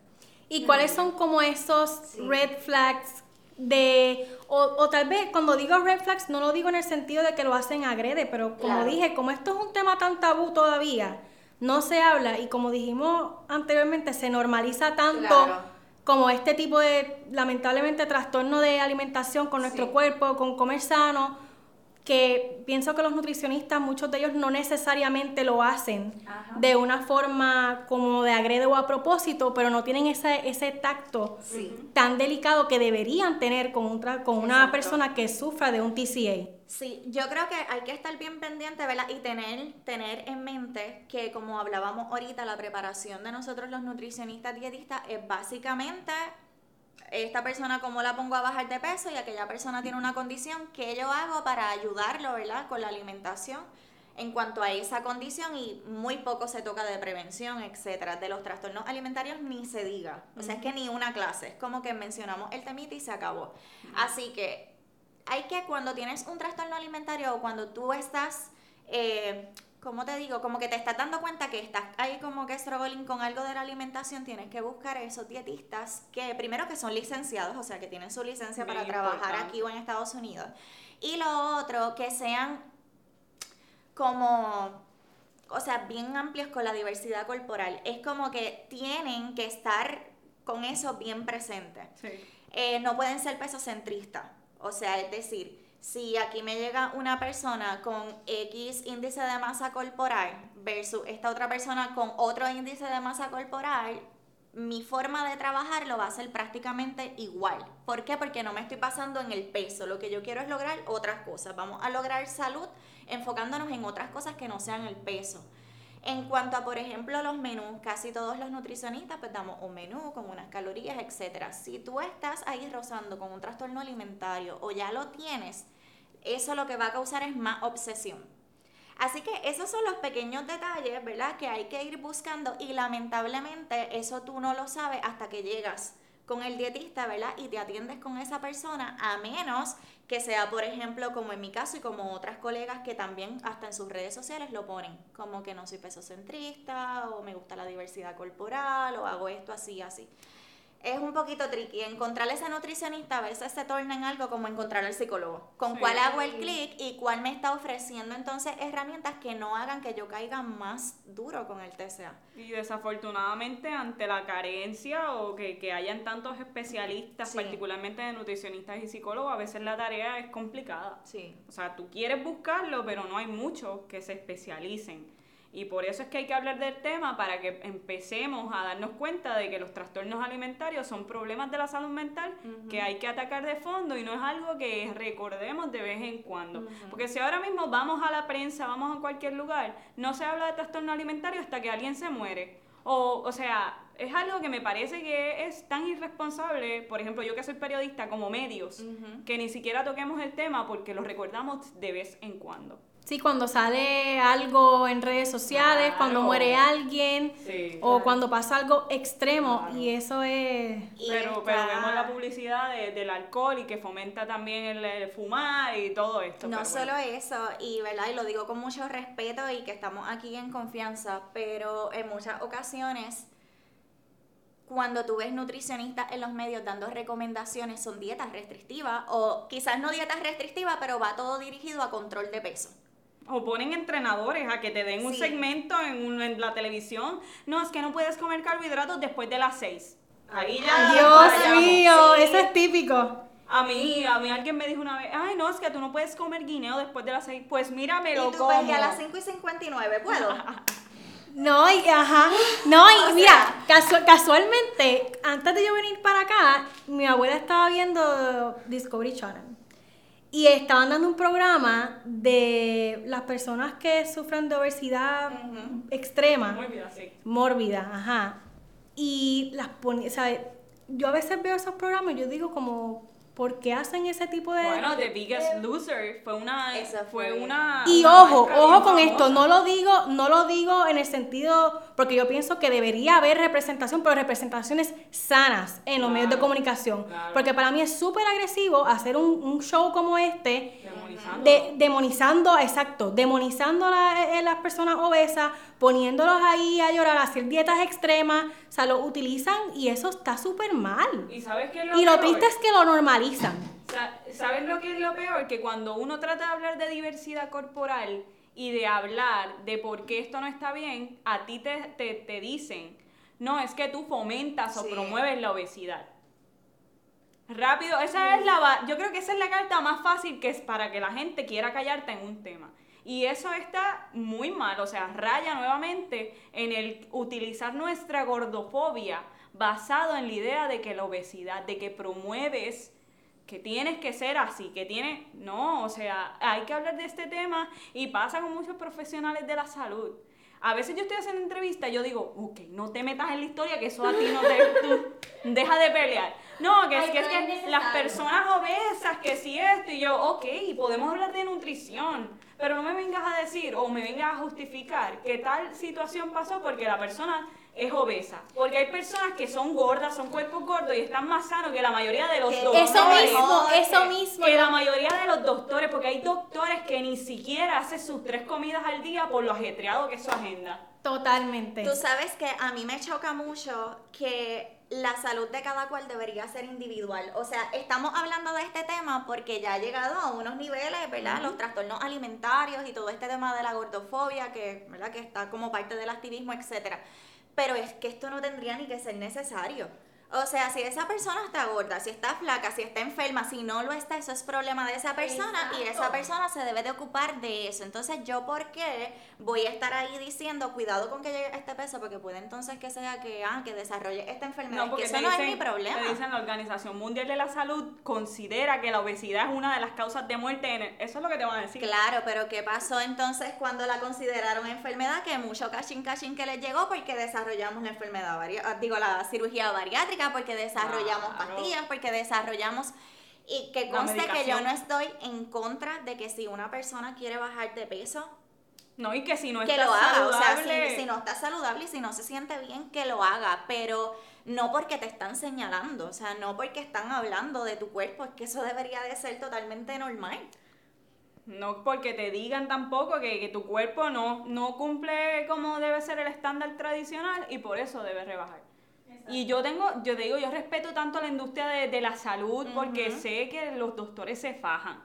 ¿Y cuáles son como esos red flags de, o, o, tal vez cuando digo red flags no lo digo en el sentido de que lo hacen agrede, pero como Claro. dije, como esto es un tema tan tabú todavía, no se habla y como dijimos anteriormente, se normaliza tanto Claro. Como este tipo de, lamentablemente, trastorno de alimentación con nuestro Sí. cuerpo, con comer sano, que pienso que los nutricionistas, muchos de ellos no necesariamente lo hacen Ajá. de una forma como de agrede o a propósito, pero no tienen ese, ese tacto Sí. tan delicado que deberían tener con, un tra- con una Exacto. persona que sufra de un TCA. Sí, yo creo que hay que estar bien pendiente, ¿verdad? Y tener, tener en mente que, como hablábamos ahorita, la preparación de nosotros los nutricionistas dietistas es básicamente esta persona cómo la pongo a bajar de peso y aquella persona tiene una condición, ¿qué yo hago para ayudarlo, ¿verdad? Con la alimentación en cuanto a esa condición y muy poco se toca de prevención, etcétera. De los trastornos alimentarios ni se diga. O sea, es que ni una clase. Es como que mencionamos el temita y se acabó. Así que hay que cuando tienes un trastorno alimentario o cuando tú estás, eh, ¿cómo te digo? Como que te estás dando cuenta que estás ahí como que struggling con algo de la alimentación, tienes que buscar esos dietistas que primero que son licenciados, o sea, que tienen su licencia Muy para trabajar aquí o en Estados Unidos. Y lo otro, que sean como, o sea, bien amplios con la diversidad corporal. Es como que tienen que estar con eso bien presente Sí. eh, no pueden ser pesocentristas. O sea, es decir, si aquí me llega una persona con X índice de masa corporal versus esta otra persona con otro índice de masa corporal, mi forma de trabajarlo va a ser prácticamente igual. ¿Por qué? Porque no me estoy pasando en el peso. Lo que yo quiero es lograr otras cosas. Vamos a lograr salud enfocándonos en otras cosas que no sean el peso. En cuanto a, por ejemplo, los menús, casi todos los nutricionistas pues damos un menú con unas calorías, etcétera. Si tú estás ahí rozando con un trastorno alimentario o ya lo tienes, eso lo que va a causar es más obsesión. Así que esos son los pequeños detalles, ¿verdad? Que hay que ir buscando y lamentablemente eso tú no lo sabes hasta que llegas con el dietista, ¿verdad? Y te atiendes con esa persona, a menos que sea, por ejemplo, como en mi caso y como otras colegas que también hasta en sus redes sociales lo ponen, como que no soy pesocentrista o me gusta la diversidad corporal o hago esto así, así. Es un poquito tricky. Encontrar ese nutricionista a veces se torna en algo como encontrar al psicólogo. Con Sí. cuál hago el clic y cuál me está ofreciendo entonces herramientas que no hagan que yo caiga más duro con el TCA. Y desafortunadamente ante la carencia o que, que hayan tantos especialistas, Sí. particularmente de nutricionistas y psicólogos, a veces la tarea es complicada. Sí. O sea, tú quieres buscarlo, pero no hay muchos que se especialicen. Y por eso es que hay que hablar del tema para que empecemos a darnos cuenta de que los trastornos alimentarios son problemas de la salud mental que hay que atacar de fondo y no es algo que recordemos de vez en cuando. Porque si ahora mismo vamos a la prensa, vamos a cualquier lugar, no se habla de trastorno alimentario hasta que alguien se muere. O, o sea, es algo que me parece que es tan irresponsable, por ejemplo, yo que soy periodista, como medios, que ni siquiera toquemos el tema porque lo recordamos de vez en cuando. Sí, cuando sale algo en redes sociales, cuando muere alguien Sí. o cuando pasa algo extremo Claro. y eso es... Pero, está- pero vemos la publicidad de- del alcohol y que fomenta también el, el fumar y todo esto. No bueno. solo eso, y verdad, y lo digo con mucho respeto y que estamos aquí en confianza, pero en muchas ocasiones cuando tú ves nutricionistas en los medios dando recomendaciones son dietas restrictivas o quizás no dietas restrictivas, pero va todo dirigido a control de peso. O ponen entrenadores a que te den un segmento en, un- en la televisión. No, es que no puedes comer carbohidratos después de las 6. Ahí ya. Dios mío, Sí. eso es típico. A mí, a mí alguien me dijo una vez, ay, no, es que tú no puedes comer guineo después de las 6. Pues mira, me lo y tú como. a las 5 y 59, ¿puedo? No, y ajá. No, y O mira, casu- casualmente, antes de yo venir para acá, mi abuela estaba viendo Discovery Channel. Y estaban dando un programa de las personas que sufren de obesidad extrema. Mórbida, sí. Mórbida, ajá. Y las ponía, o sea, yo a veces veo esos programas y yo digo como, ¿por qué hacen ese tipo de...? Bueno, The Biggest Loser fue una... Esa fue fue- una... Y una ojo, ojo con esto, no lo digo, no lo digo en el sentido, porque yo pienso que debería haber representación, pero representaciones sanas en los medios de comunicación. claro. Porque para mí es súper agresivo hacer un, un show como este, Demonizando. de, demonizando, exacto, demonizando a la- eh, las personas obesas, poniéndolos ahí a llorar, a hacer dietas extremas, o sea, lo utilizan y eso está súper mal. ¿Y sabes qué es lo Y lo peor? triste es que lo normalizan. Sa- ¿Sabes lo que es lo peor? Que cuando uno trata de hablar de diversidad corporal y de hablar de por qué esto no está bien, a ti te, te, te dicen, no, es que tú fomentas o promueves la obesidad. Rápido, esa es la, yo creo que esa es la carta más fácil que es para que la gente quiera callarte en un tema. Y eso está muy mal, o sea, raya nuevamente en el utilizar nuestra gordofobia basado en la idea de que la obesidad, de que promueves que tienes que ser así, que tiene, no, o sea, hay que hablar de este tema y pasa con muchos profesionales de la salud. A veces yo estoy haciendo entrevistas y yo digo, ok, no te metas en la historia, que eso a ti no te, tú, deja de pelear. No, que es que, es las personas obesas, que si esto, y yo, ok, podemos hablar de nutrición, pero no me vengas a decir o me vengas a justificar que tal situación pasó porque la persona es obesa. Porque hay personas que son gordas, son cuerpos gordos y están más sanos que la mayoría de los Que- doctores. Eso mismo, eso mismo. Que la mayoría de los doctores, porque hay doctores que ni siquiera hacen sus tres comidas al día por lo ajetreado que es su agenda. Totalmente. Tú sabes que a mí me choca mucho que la salud de cada cual debería ser individual. O sea, estamos hablando de este tema porque ya ha llegado a unos niveles, ¿verdad? Los trastornos alimentarios y todo este tema de la gordofobia, que, ¿verdad? que está como parte del activismo, etcétera. Pero es que esto no tendría ni que ser necesario. O sea, si esa persona está gorda, si está flaca, si está enferma, si no lo está, eso es problema de esa persona y esa persona se debe de ocupar de eso. Entonces, ¿yo por qué voy a estar ahí diciendo, cuidado con que llegue a este peso? Porque puede entonces que sea que, ah, que desarrolle esta enfermedad. porque que eso no es mi problema. Te dicen la Organización Mundial de la Salud considera que la obesidad es una de las causas de muerte en el- Eso es lo que te van a decir. Claro, pero ¿qué pasó entonces cuando la consideraron enfermedad? Que mucho cachín cachín que les llegó porque desarrollamos la enfermedad, digo, la cirugía bariátrica, porque desarrollamos Claro. pastillas, porque desarrollamos... Y que conste que yo no estoy en contra de que si una persona quiere bajar de peso, No, y que si no que estás lo haga. O sea, saludable... si, si no está saludable y si no se siente bien, que lo haga. Pero no porque te están señalando, o sea, no porque están hablando de tu cuerpo, es que eso debería de ser totalmente normal. No porque te digan tampoco que, que tu cuerpo no, no cumple como debe ser el estándar tradicional y por eso debe rebajar. Y yo tengo, yo te digo, yo respeto tanto la industria de, de la salud porque sé que los doctores se fajan.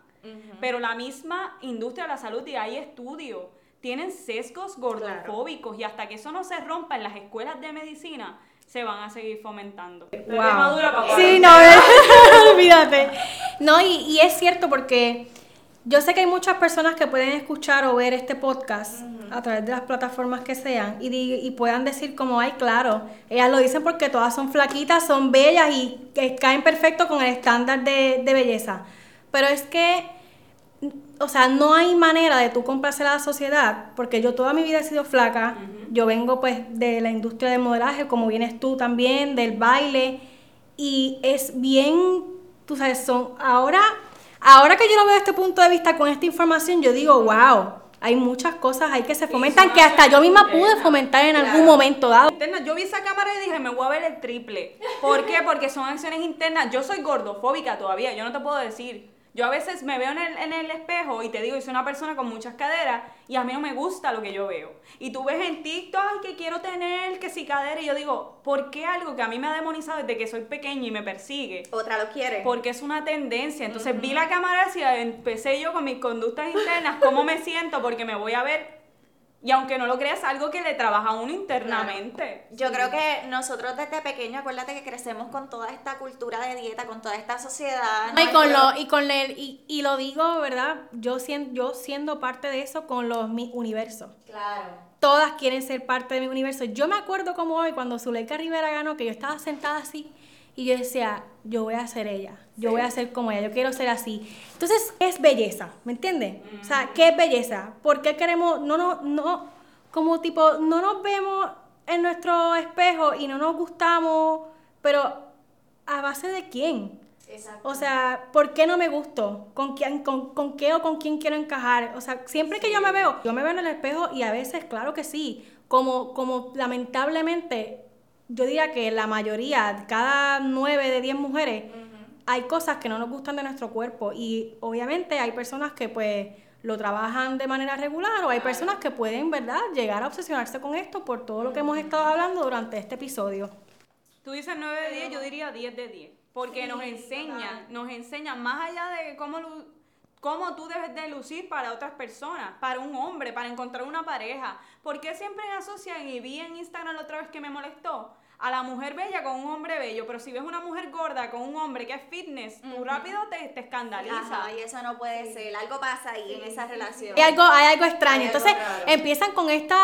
Pero la misma industria de la salud, y hay estudios, tienen sesgos gordofóbicos y hasta que eso no se rompa en las escuelas de medicina, se van a seguir fomentando. Wow. quemadura, papá. Sí, no, olvídate. No, y, y es cierto porque yo sé que hay muchas personas que pueden escuchar o ver este podcast a través de las plataformas que sean y, y puedan decir como, ay, claro, ellas lo dicen porque todas son flaquitas, son bellas y caen perfecto con el estándar de, de belleza. Pero es que o sea, no hay manera de tú complacer a la sociedad, porque yo toda mi vida he sido flaca, yo vengo pues de la industria del modelaje, como vienes tú también, del baile, y es bien, tú sabes, son, ahora, ahora que yo lo veo desde este punto de vista con esta información, yo digo, wow, hay muchas cosas ahí que se fomentan, que hasta yo misma pude fomentar en algún momento dado. Yo vi esa cámara y dije, me voy a ver el triple. ¿Por qué? Porque son acciones internas. Yo soy gordofóbica todavía, yo no te puedo decir. Yo a veces me veo en el, en el espejo y te digo, yo soy una persona con muchas caderas y a mí no me gusta lo que yo veo. Y tú ves en TikTok, ay, que quiero tener, que si cadera, y yo digo, ¿por qué algo que a mí me ha demonizado desde que soy pequeña y me persigue? Otra lo quiere. Porque es una tendencia. Entonces vi la cámara y empecé yo con mis conductas internas, cómo me siento, porque me voy a ver. Y aunque no lo creas, algo que le trabaja a uno internamente. Yo creo que nosotros desde pequeños, acuérdate que crecemos con toda esta cultura de dieta, con toda esta sociedad. No, y con lo, y con el, y, y lo digo, ¿verdad? Yo siendo, yo siendo parte de eso con los mi universos. Claro. Todas quieren ser parte de mi universo. Yo me acuerdo como hoy cuando Zuleika Rivera ganó, que yo estaba sentada así Y yo decía, yo voy a ser ella, yo voy a ser como ella, yo quiero ser así. Entonces, ¿qué es belleza? ¿Me entiendes? O sea, ¿qué es belleza? ¿Por qué queremos, no, no, no, como tipo, no nos vemos en nuestro espejo y no nos gustamos, pero ¿a base de quién? O sea, ¿por qué no me gusto? ¿Con, quién, con, con, qué o con quién quiero encajar? O sea, siempre que yo me veo, yo me veo en el espejo y a veces, claro que sí, como, como lamentablemente, yo diría que la mayoría, cada nueve de diez mujeres, hay cosas que no nos gustan de nuestro cuerpo y obviamente hay personas que pues lo trabajan de manera regular o hay personas que pueden, ¿verdad?, llegar a obsesionarse con esto por todo lo que hemos estado hablando durante este episodio. Tú dices 9 de 10, yo diría 10 de 10. Porque nos enseñan, nos enseñan más allá de cómo, cómo tú debes de lucir para otras personas, para un hombre, para encontrar una pareja. ¿Por qué siempre asocian, y vi en Instagram la otra vez que me molestó, a la mujer bella con un hombre bello, pero si ves una mujer gorda con un hombre que es fitness, tú rápido te, te escandaliza. y eso no puede ser, algo pasa ahí en esa relación. Hay algo, hay algo extraño. Entonces empiezan con estos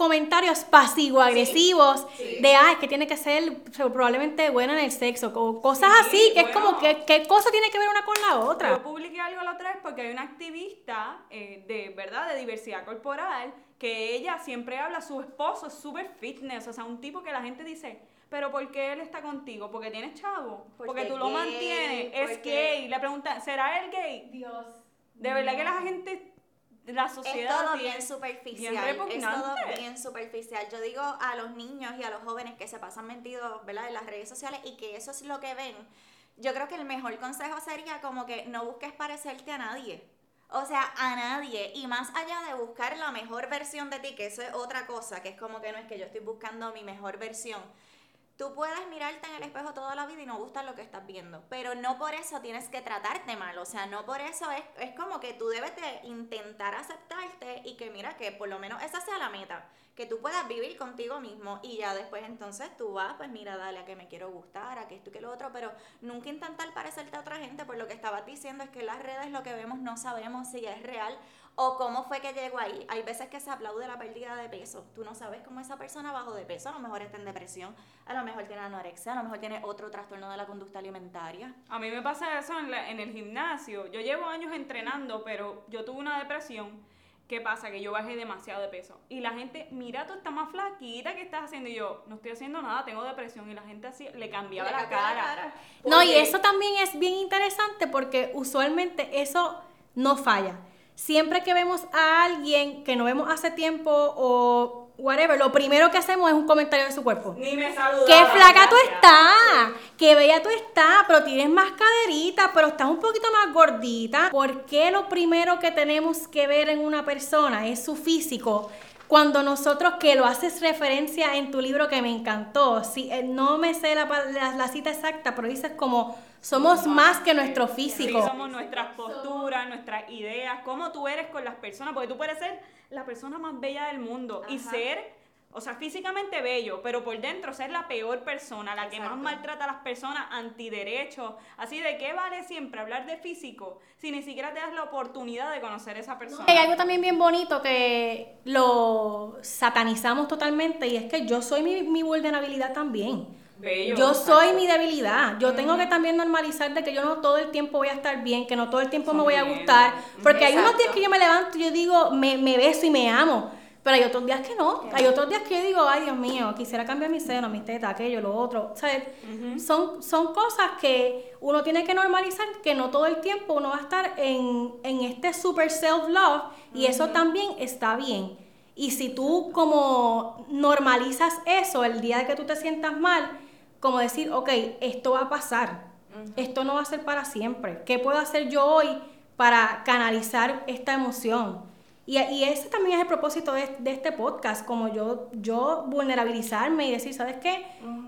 comentarios pasivo-agresivos de, ah, es que tiene que ser probablemente buena en el sexo, o cosas así, que es como, que ¿qué cosa tiene que ver una con la otra? Yo publiqué algo la otra vez porque hay una activista eh, de, ¿verdad?, de diversidad corporal que ella siempre habla, su esposo es súper fitness, o sea, un tipo que la gente dice, pero ¿por qué él está contigo? ¿Porque tienes chavo? Porque, tú lo mantienes, es gay. Le preguntan, ¿será él gay? Dios. De verdad que la gente, la sociedad... Es todo bien superficial, es todo bien superficial. Yo digo a los niños y a los jóvenes que se pasan metidos, ¿verdad?, en las redes sociales y que eso es lo que ven. Yo creo que el mejor consejo sería como que no busques parecerte a nadie. O sea, a nadie. Y más allá de buscar la mejor versión de ti, que eso es otra cosa, que es como que no es que yo estoy buscando mi mejor versión. Tú puedes mirarte en el espejo toda la vida y no gustar lo que estás viendo, pero no por eso tienes que tratarte mal, o sea, no por eso es, es como que tú debes de intentar aceptarte y que mira que por lo menos esa sea la meta que tú puedas vivir contigo mismo y ya después entonces tú vas, pues mira, dale a que me quiero gustar, a que esto y que lo otro, pero nunca intentar parecerte a otra gente, por lo que estabas diciendo es que las redes lo que vemos no sabemos si es real o cómo fue que llegó ahí. Hay veces que se aplaude la pérdida de peso. Tú no sabes cómo esa persona bajó de peso. A lo mejor está en depresión, a lo mejor tiene anorexia, a lo mejor tiene otro trastorno de la conducta alimentaria. A mí me pasa eso en, en el gimnasio. Yo llevo años entrenando, pero yo tuve una depresión ¿Qué pasa? Que yo bajé demasiado de peso. Y la gente, mira, tú estás más flaquita, ¿qué estás haciendo? Y yo, no estoy haciendo nada, tengo depresión. Y la gente así le cambiaba la, cara. No, y eso también es bien interesante porque usualmente eso no falla. Siempre que vemos a alguien que no vemos hace tiempo o whatever, lo primero que hacemos es un comentario de su cuerpo. Ni me saluda. Qué flaca tú estás, qué bella tú estás, pero tienes más caderita, pero estás un poquito más gordita. ¿Por qué lo primero que tenemos que ver en una persona es su físico? Cuando nosotros, que lo haces referencia en tu libro que me encantó, si, eh, no me sé la, la cita exacta, pero dices como somos más que nuestro físico. Sí, somos nuestras posturas, nuestras ideas, cómo tú eres con las personas, porque tú puedes ser la persona más bella del mundo y ser, o sea, físicamente bello, pero por dentro ser la peor persona, la que más maltrata a las personas, antiderechos. Así de qué vale siempre hablar de físico si ni siquiera te das la oportunidad de conocer a esa persona. Hay algo también bien bonito que lo satanizamos totalmente y es que yo soy mi, mi vulnerabilidad también yo soy mi debilidad. Yo tengo que también normalizar de que yo no todo el tiempo voy a estar bien, que no todo el tiempo me voy a gustar. Porque hay unos días que yo me levanto y yo digo, me, me beso y me amo. Pero hay otros días que no. Hay otros días que yo digo, ay Dios mío, quisiera cambiar mi seno, mis tetas, aquello, lo otro. ¿Sabes? son, son cosas que uno tiene que normalizar, que no todo el tiempo uno va a estar en, en este super self-love y eso también está bien. Y si tú como normalizas eso el día de que tú te sientas mal, como decir, ok, esto va a pasar, esto no va a ser para siempre. ¿Qué puedo hacer yo hoy para canalizar esta emoción? Y, y ese también es el propósito de, este podcast, como yo, yo vulnerabilizarme y decir, ¿sabes qué?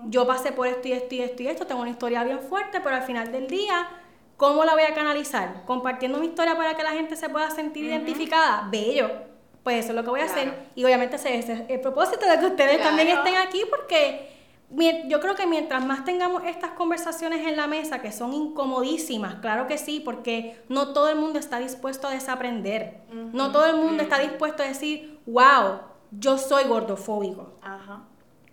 Yo pasé por esto y esto y esto y esto, tengo una historia bien fuerte, pero al final del día, ¿cómo la voy a canalizar? Compartiendo mi historia para que la gente se pueda sentir identificada. Bello. Pues eso es lo que voy a hacer. Y obviamente ese es el propósito de que ustedes también estén aquí porque yo creo que mientras más tengamos estas conversaciones en la mesa, que son incomodísimas, claro que sí, porque no todo el mundo está dispuesto a desaprender. No todo el mundo está dispuesto a decir, wow, yo soy gordofóbico.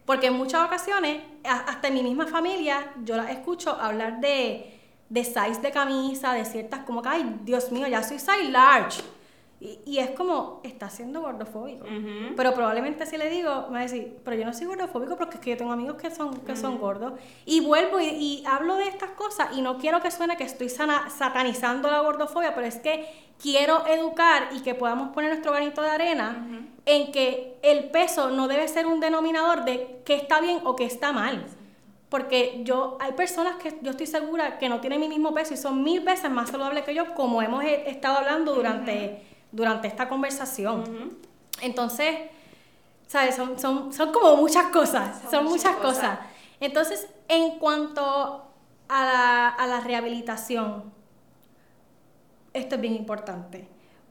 Porque en muchas ocasiones, hasta en mi misma familia, yo la escucho hablar de, de size de camisa, de ciertas, como que, ay, Dios mío, ya soy size large. Y, y es como, está siendo gordofóbico. Ujú. Pero probablemente si le digo, me va a decir, pero yo no soy gordofóbico porque es que yo tengo amigos que son, que son gordos. Y vuelvo y, y hablo de estas cosas y no quiero que suene que estoy sana- satanizando la gordofobia, pero es que quiero educar y que podamos poner nuestro granito de arena en que el peso no debe ser un denominador de qué está bien o qué está mal. Porque yo, hay personas que yo estoy segura que no tienen mi mismo peso y son mil veces más saludables que yo, como hemos eh, estado hablando durante, durante esta conversación. Entonces, ¿sabes? Son, son, son como muchas cosas, son, muchas, cosas. Entonces, en cuanto a la, a la rehabilitación, esto es bien importante.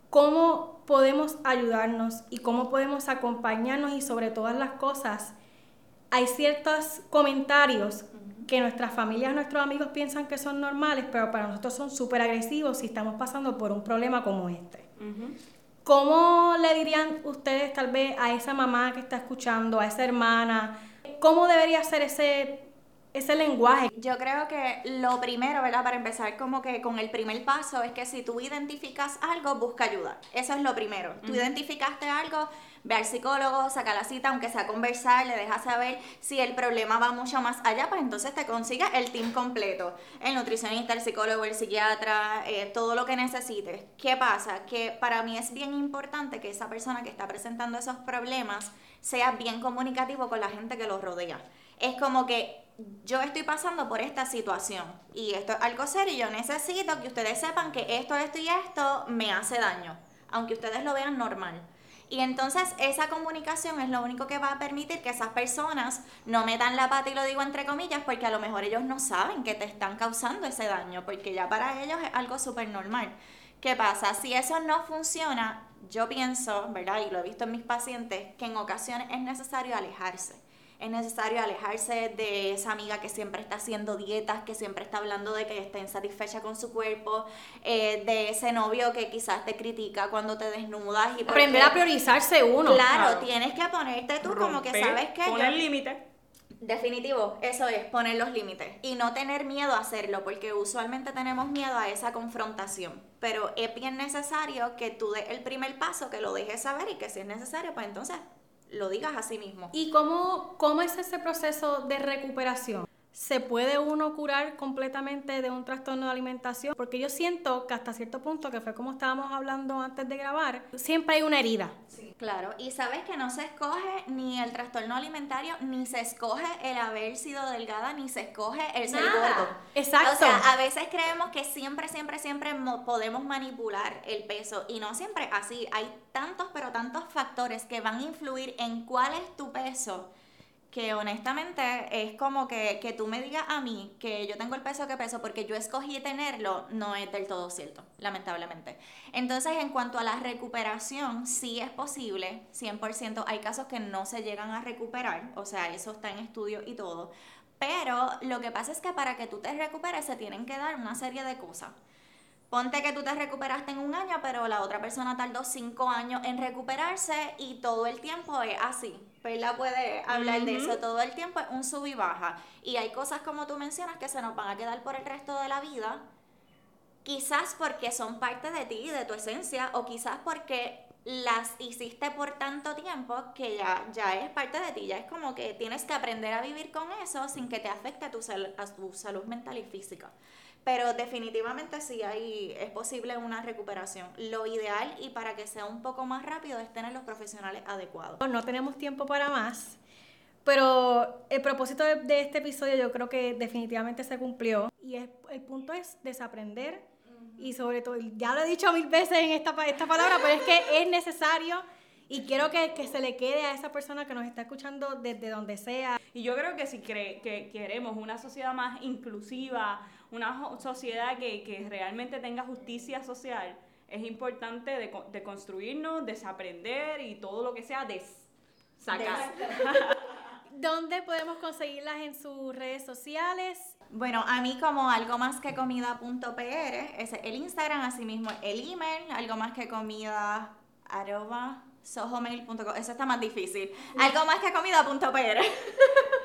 ¿Cómo podemos ayudarnos y cómo podemos acompañarnos y sobre todas las cosas? Hay ciertos comentarios que nuestras familias, nuestros amigos piensan que son normales, pero para nosotros son súper agresivos si estamos pasando por un problema como este. ¿Cómo le dirían ustedes tal vez a esa mamá que está escuchando, a esa hermana? ¿Cómo debería ser ese, ese lenguaje? Yo creo que lo primero, ¿verdad? Para empezar como que con el primer paso es que si tú identificas algo, busca ayuda. Eso es lo primero. Tú identificaste algo, ve al psicólogo, saca la cita, aunque sea conversar, le dejas saber si el problema va mucho más allá, pues entonces te consigues el team completo. El nutricionista, el psicólogo, el psiquiatra, eh, todo lo que necesites. ¿Qué pasa? Que para mí es bien importante que esa persona que está presentando esos problemas sea bien comunicativo con la gente que lo rodea. Es como que yo estoy pasando por esta situación y esto es algo serio yo necesito que ustedes sepan que esto, esto y esto me hace daño, aunque ustedes lo vean normal. Y entonces esa comunicación es lo único que va a permitir que esas personas no metan la pata y lo digo entre comillas porque a lo mejor ellos no saben que te están causando ese daño porque ya para ellos es algo súper normal. ¿Qué pasa? Si eso no funciona, yo pienso, ¿verdad? Y lo he visto en mis pacientes, que en ocasiones es necesario alejarse es necesario alejarse de esa amiga que siempre está haciendo dietas, que siempre está hablando de que está insatisfecha con su cuerpo, eh, de ese novio que quizás te critica cuando te desnudas. Y Aprender porque- a priorizarse uno. Claro, Claro. tienes que ponerte tú como que sabes que Poner límite. Definitivo, eso es, poner los límites y no tener miedo a hacerlo, porque usualmente tenemos miedo a esa confrontación, pero es bien necesario que tú des el primer paso, que lo dejes saber y que si es necesario, pues entonces lo digas a sí mismo. ¿Y cómo, cómo es ese proceso de recuperación? ¿Se puede uno curar completamente de un trastorno de alimentación? Porque yo siento que hasta cierto punto, que fue como estábamos hablando antes de grabar, siempre hay una herida. Claro, y sabes que no se escoge ni el trastorno alimentario, ni se escoge el haber sido delgada, ni se escoge el ser Nada. gordo. Exacto. O sea, a veces creemos que siempre, siempre, siempre mo- podemos manipular el peso y no siempre así. Hay tantos, pero tantos factores que van a influir en cuál es tu peso que honestamente es como que, que tú me digas a mí que yo tengo el peso que peso porque yo escogí tenerlo, no es del todo cierto, lamentablemente. Entonces, en cuanto a la recuperación, sí es posible, 100%. Hay casos que no se llegan a recuperar, o sea, eso está en estudio y todo. Pero lo que pasa es que para que tú te recuperes se tienen que dar una serie de cosas. Ponte que tú te recuperaste en un año, pero la otra persona tardó cinco años en recuperarse y todo el tiempo es así. Perla puede hablar de eso. Todo el tiempo es un sub y baja. Y hay cosas como tú mencionas que se nos van a quedar por el resto de la vida. Quizás porque son parte de ti, de tu esencia, o quizás porque las hiciste por tanto tiempo que ya, ya es parte de ti. Ya es como que tienes que aprender a vivir con eso sin que te afecte a tu, sal- a tu salud mental y física. Pero definitivamente sí hay, es posible una recuperación. Lo ideal y para que sea un poco más rápido es tener los profesionales adecuados. No tenemos tiempo para más, pero el propósito de, de este episodio yo creo que definitivamente se cumplió. Y es- el punto es desaprender y sobre todo, ya lo he dicho mil veces en esta, esta palabra, pero es que es necesario y quiero que, que se le quede a esa persona que nos está escuchando desde donde sea. Y yo creo que si cre- que queremos una sociedad más inclusiva, una sociedad que, que realmente tenga justicia social, es importante de, de construirnos, desaprender y todo lo que sea de sacar. ¿Dónde podemos conseguirlas en sus redes sociales? Bueno, a mí como algo más que comida.pr, ese es el Instagram, así mismo el email, algo más que comida arroba sohomail.com. Eso está más difícil. Algo más que comida.pr.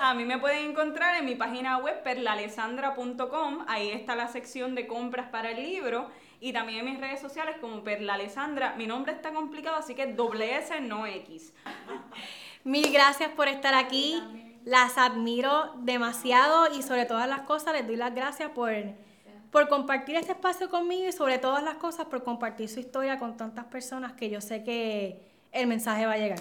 A mí me pueden encontrar en mi página web perlalesandra.com. Ahí está la sección de compras para el libro. Y también en mis redes sociales como Perlalesandra. Mi nombre está complicado, así que doble S, no X. Mil gracias por estar aquí. Las admiro demasiado y sobre todas las cosas les doy las gracias por, por compartir este espacio conmigo y sobre todas las cosas por compartir su historia con tantas personas que yo sé que el mensaje va a llegar.